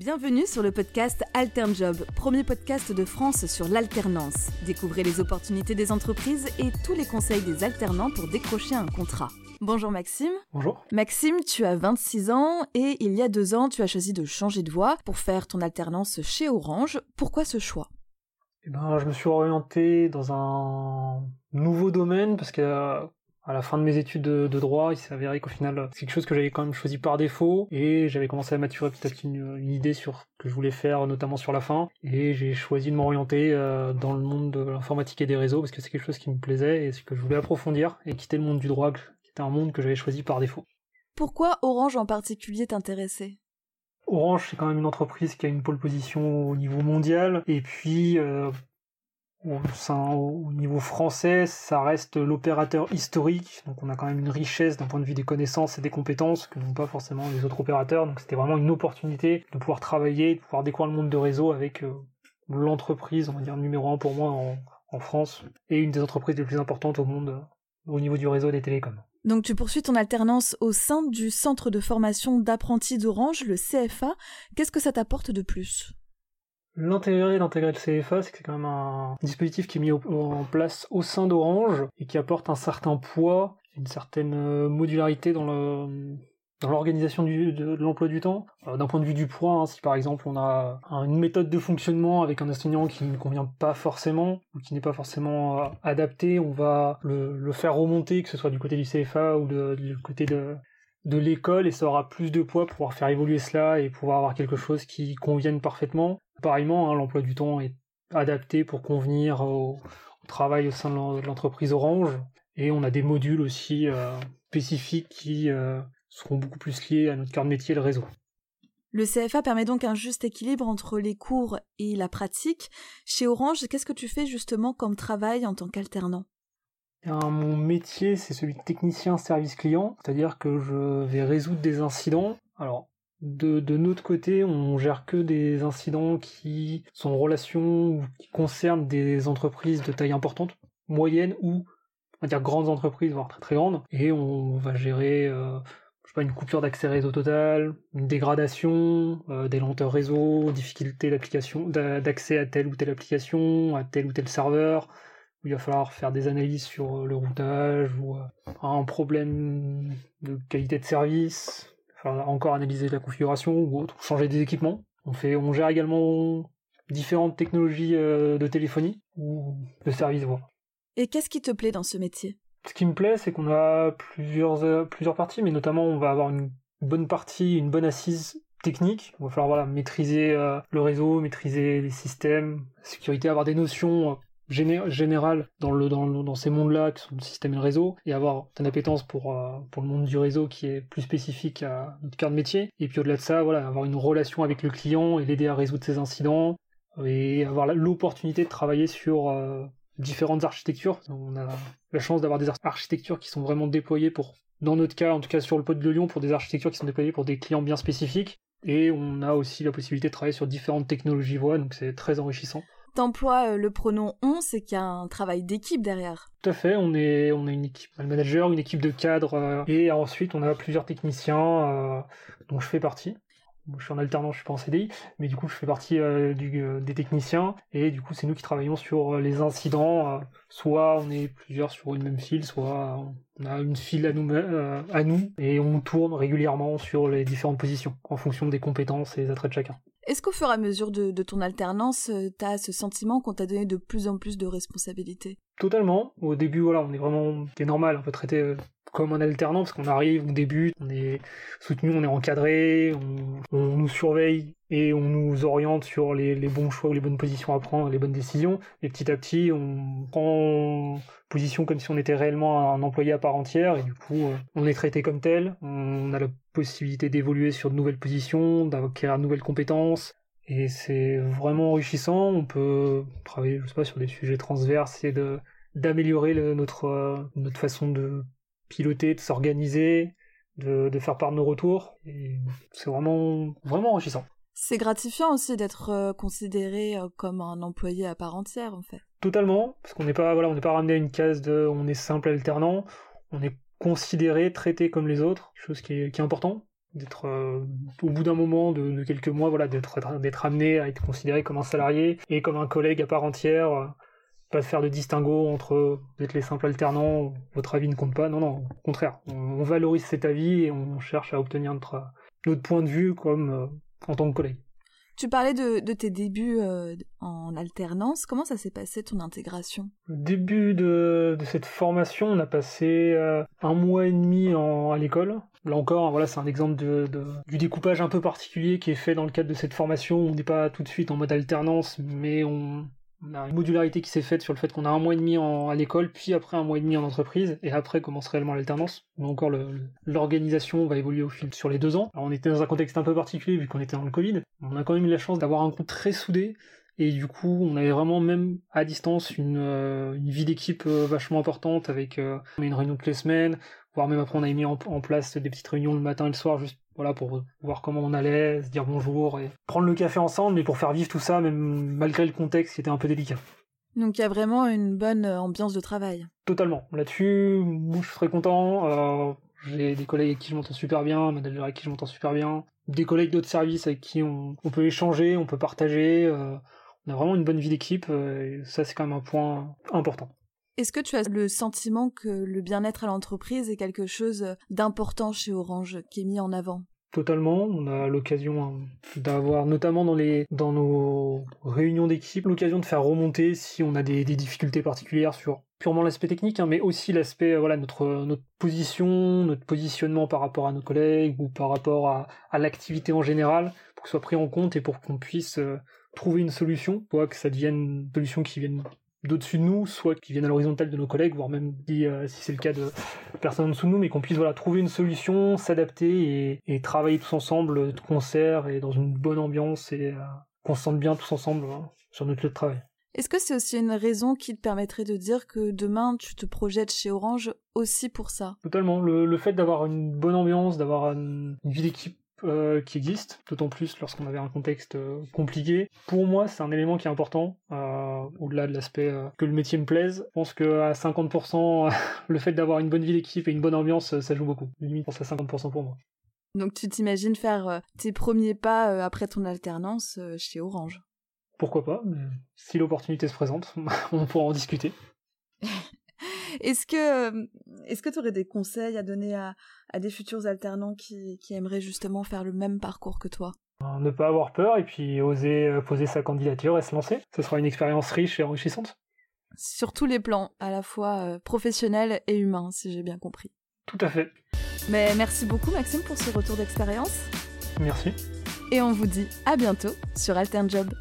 Bienvenue sur le podcast AlternJob, premier podcast de France sur l'alternance. Découvrez les opportunités des entreprises et tous les conseils des alternants pour décrocher un contrat. Bonjour Maxime. Bonjour. Maxime, tu as 26 ans et il y a deux ans, tu as choisi de changer de voie pour faire ton alternance chez Orange. Pourquoi ce choix? Eh ben, Je me suis orienté dans un nouveau domaine parce que à la fin de mes études de, droit, il s'est avéré qu'au final, c'est quelque chose que j'avais quand même choisi par défaut, et j'avais commencé à maturer peut-être une, une, idée sur ce que je voulais faire, notamment sur la fin, et j'ai choisi de m'orienter euh, dans le monde de l'informatique et des réseaux, parce que c'est quelque chose qui me plaisait, et ce que je voulais approfondir, et quitter le monde du droit, qui était un monde que j'avais choisi par défaut. Pourquoi Orange en particulier t'intéressait? Orange, c'est quand même une entreprise qui a une pole position au niveau mondial, et puis euh, au, niveau français, ça reste l'opérateur historique, donc on a quand même une richesse d'un point de vue des connaissances et des compétences que n'ont pas forcément les autres opérateurs, donc c'était vraiment une opportunité de pouvoir travailler, de pouvoir découvrir le monde de réseau avec euh, l'entreprise, on va dire numéro un pour moi en, France, et une des entreprises les plus importantes au monde euh, au niveau du réseau des télécoms. Donc tu poursuis ton alternance au sein du centre de formation d'apprentis d'Orange, le CFA. Qu'est-ce que ça t'apporte de plus? L'intérêt d'intégrer le CFA, c'est que c'est quand même un dispositif qui est mis en place au sein d'Orange et qui apporte un certain poids, une certaine euh, modularité dans le dans l'organisation de, l'emploi du temps. Euh, d'un point de vue du poids, hein, si par exemple on a une méthode de fonctionnement avec un enseignant qui ne convient pas forcément ou qui n'est pas forcément euh, adapté, on va le, faire remonter, que ce soit du côté du CFA ou du côté de, de l'école et ça aura plus de poids pour pouvoir faire évoluer cela et pouvoir avoir quelque chose qui convienne parfaitement. Pareillement, hein, l'emploi du temps est adapté pour convenir au, travail au sein de l'entreprise Orange. Et on a des modules aussi euh, spécifiques qui euh, seront beaucoup plus liés à notre cœur de métier, le réseau. Le CFA permet donc un juste équilibre entre les cours et la pratique. Chez Orange, qu'est-ce que tu fais justement comme travail en tant qu'alternant? Mon métier, c'est celui de technicien service client, c'est-à-dire que je vais résoudre des incidents. Alors, de, notre côté, on gère que des incidents qui sont en relation ou qui concernent des entreprises de taille importante, moyenne ou on va dire grandes entreprises, voire très très grandes, et on va gérer euh, je sais pas une coupure d'accès réseau total, une dégradation, euh, des lenteurs réseau, difficulté d'application, d'accès à telle ou telle application, à tel ou tel serveur, où il va falloir faire des analyses sur le routage ou euh, un problème de qualité de service, encore analyser la configuration ou autre, changer des équipements. On fait, on gère également différentes technologies euh, de téléphonie ou de service voix. Et qu'est-ce qui te plaît dans ce métier? Ce qui me plaît, c'est qu'on a plusieurs euh, plusieurs parties, mais notamment on va avoir une bonne partie, une bonne assise technique. Il va falloir voilà maîtriser euh, le réseau, maîtriser les systèmes, la sécurité, avoir des notions général dans le dans, ces mondes-là qui sont le système et le réseau et avoir une appétence pour euh, pour le monde du réseau qui est plus spécifique à notre cœur de métier. Et puis au-delà de ça avoir une relation avec le client et l'aider à résoudre ses incidents et avoir l'opportunité de travailler sur euh, différentes architectures. On a la chance d'avoir des architectures qui sont vraiment déployées pour dans notre cas en tout cas sur le pod de Lyon pour des architectures qui sont déployées pour des clients bien spécifiques. Et on a aussi la possibilité de travailler sur différentes technologies voix donc c'est très enrichissant t'emploies euh, le pronom on, c'est qu'il y a un travail d'équipe derrière. Tout à fait, on est, on une équipe, un manager, une équipe de cadres, euh, et ensuite on a plusieurs techniciens euh, dont je fais partie je suis en alternance, je suis pas en CDI, mais du coup je fais partie des techniciens et du coup c'est nous qui travaillons sur les incidents. soit on est plusieurs sur une même file, soit on a une file à nous et on tourne régulièrement sur les différentes positions en fonction des compétences et des attraits de chacun. Est-ce qu'au fur et à mesure de, ton alternance, tu as ce sentiment qu'on t'a donné de plus en plus de responsabilités? Totalement. Au début, voilà, on est vraiment, c'est normal, on peut traiter comme un alternant parce qu'on arrive, on débute, on est soutenu, on est encadré, on, nous surveille et on nous oriente sur les, bons choix ou les bonnes positions à prendre, les bonnes décisions. Et petit à petit, on prend position comme si on était réellement un employé à part entière et du coup, euh, on est traité comme tel. On a la possibilité d'évoluer sur de nouvelles positions, d'acquérir de nouvelles compétences. Et c'est vraiment enrichissant. On peut travailler, je sais pas, sur des sujets transverses et d'améliorer notre euh, notre façon de piloter, de s'organiser, de, faire part de nos retours. Et c'est vraiment, vraiment enrichissant. C'est gratifiant aussi d'être euh, considéré euh, comme un employé à part entière, en fait. Totalement, parce qu'on n'est pas, voilà, on n'est pas ramené à une case de, on est simple alternant, on est considéré, traité comme les autres, chose qui est, qui est important. d'être au bout d'un moment de, quelques mois voilà d'être d'être amené à être considéré comme un salarié et comme un collègue à part entière pas faire de distinguo entre vous êtes les simples alternants votre avis ne compte pas non non au contraire on, valorise cet avis et on cherche à obtenir notre notre point de vue comme en tant que collègue tu parlais de, tes débuts euh, en alternance. Comment ça s'est passé ton intégration? Le début de, cette formation, on a passé euh, un mois et demi à l'école. Là encore, voilà, c'est un exemple du découpage un peu particulier qui est fait dans le cadre de cette formation. On n'est pas tout de suite en mode alternance, mais on, on a une modularité qui s'est faite sur le fait qu'on a un mois et demi à l'école, puis après un mois et demi en entreprise, et après commence réellement l'alternance. Mais encore, l'organisation va évoluer au fil sur les deux ans. Alors on était dans un contexte un peu particulier vu qu'on était dans le Covid. On a quand même eu la chance d'avoir un groupe très soudé, et du coup, on avait vraiment même à distance une, euh, vie d'équipe euh, vachement importante avec euh, une réunion toutes les semaines, voire même après on a mis en, place des petites réunions le matin et le soir juste voilà pour voir comment on allait, se dire bonjour et prendre le café ensemble, mais pour faire vivre tout ça, même malgré le contexte qui était un peu délicat. Donc il y a vraiment une bonne ambiance de travail. Totalement. Là-dessus, moi je suis très content. j'ai des collègues avec qui je m'entends super bien, un manager avec qui je m'entends super bien, des collègues d'autres services avec qui on, peut échanger, on peut partager on a vraiment une bonne vie d'équipe, euh, et ça c'est quand même un point important. Est-ce que tu as le sentiment que le bien-être à l'entreprise est quelque chose d'important chez Orange, qui est mis en avant? Totalement, on a l'occasion hein, d'avoir, notamment dans, les, dans nos réunions d'équipe, l'occasion de faire remonter si on a des, difficultés particulières sur purement l'aspect technique, hein, mais aussi l'aspect, voilà, notre, notre position, notre positionnement par rapport à nos collègues ou par rapport à, à l'activité en général, pour que ce soit pris en compte et pour qu'on puisse euh, trouver une solution, soit que ça devienne une solution qui vienne d'au-dessus de nous, soit qui vienne à l'horizontale de nos collègues, voire même si, euh, si c'est le cas de personnes en dessous de nous, mais qu'on puisse voilà, trouver une solution, s'adapter et, travailler tous ensemble de concert et dans une bonne ambiance et euh, qu'on se sente bien tous ensemble hein, sur notre lieu de travail. Est-ce que c'est aussi une raison qui te permettrait de dire que demain tu te projettes chez Orange aussi pour ça? Totalement. Le, fait d'avoir une bonne ambiance, d'avoir une vie d'équipe euh, qui existe, d'autant plus lorsqu'on avait un contexte euh, compliqué. Pour moi, c'est un élément qui est important, euh, au-delà de l'aspect que le métier me plaise. Je pense qu'à 50%, le fait d'avoir une bonne vie d'équipe et une bonne ambiance, ça joue beaucoup. Limite, pense à 50% pour moi. Donc tu t'imagines faire tes premiers pas après ton alternance chez Orange? Pourquoi pas, mais si l'opportunité se présente, on pourra en discuter. Est-ce que est-ce que tu aurais des conseils à donner à, des futurs alternants qui, aimeraient justement faire le même parcours que toi? Ne pas avoir peur et puis oser euh, poser sa candidature et se lancer. Ce sera une expérience riche et enrichissante. Sur tous les plans, à la fois euh, professionnel et humain, si j'ai bien compris. Tout à fait. Mais merci beaucoup Maxime pour ce retour d'expérience. Merci. Et on vous dit à bientôt sur Alternjob. Job.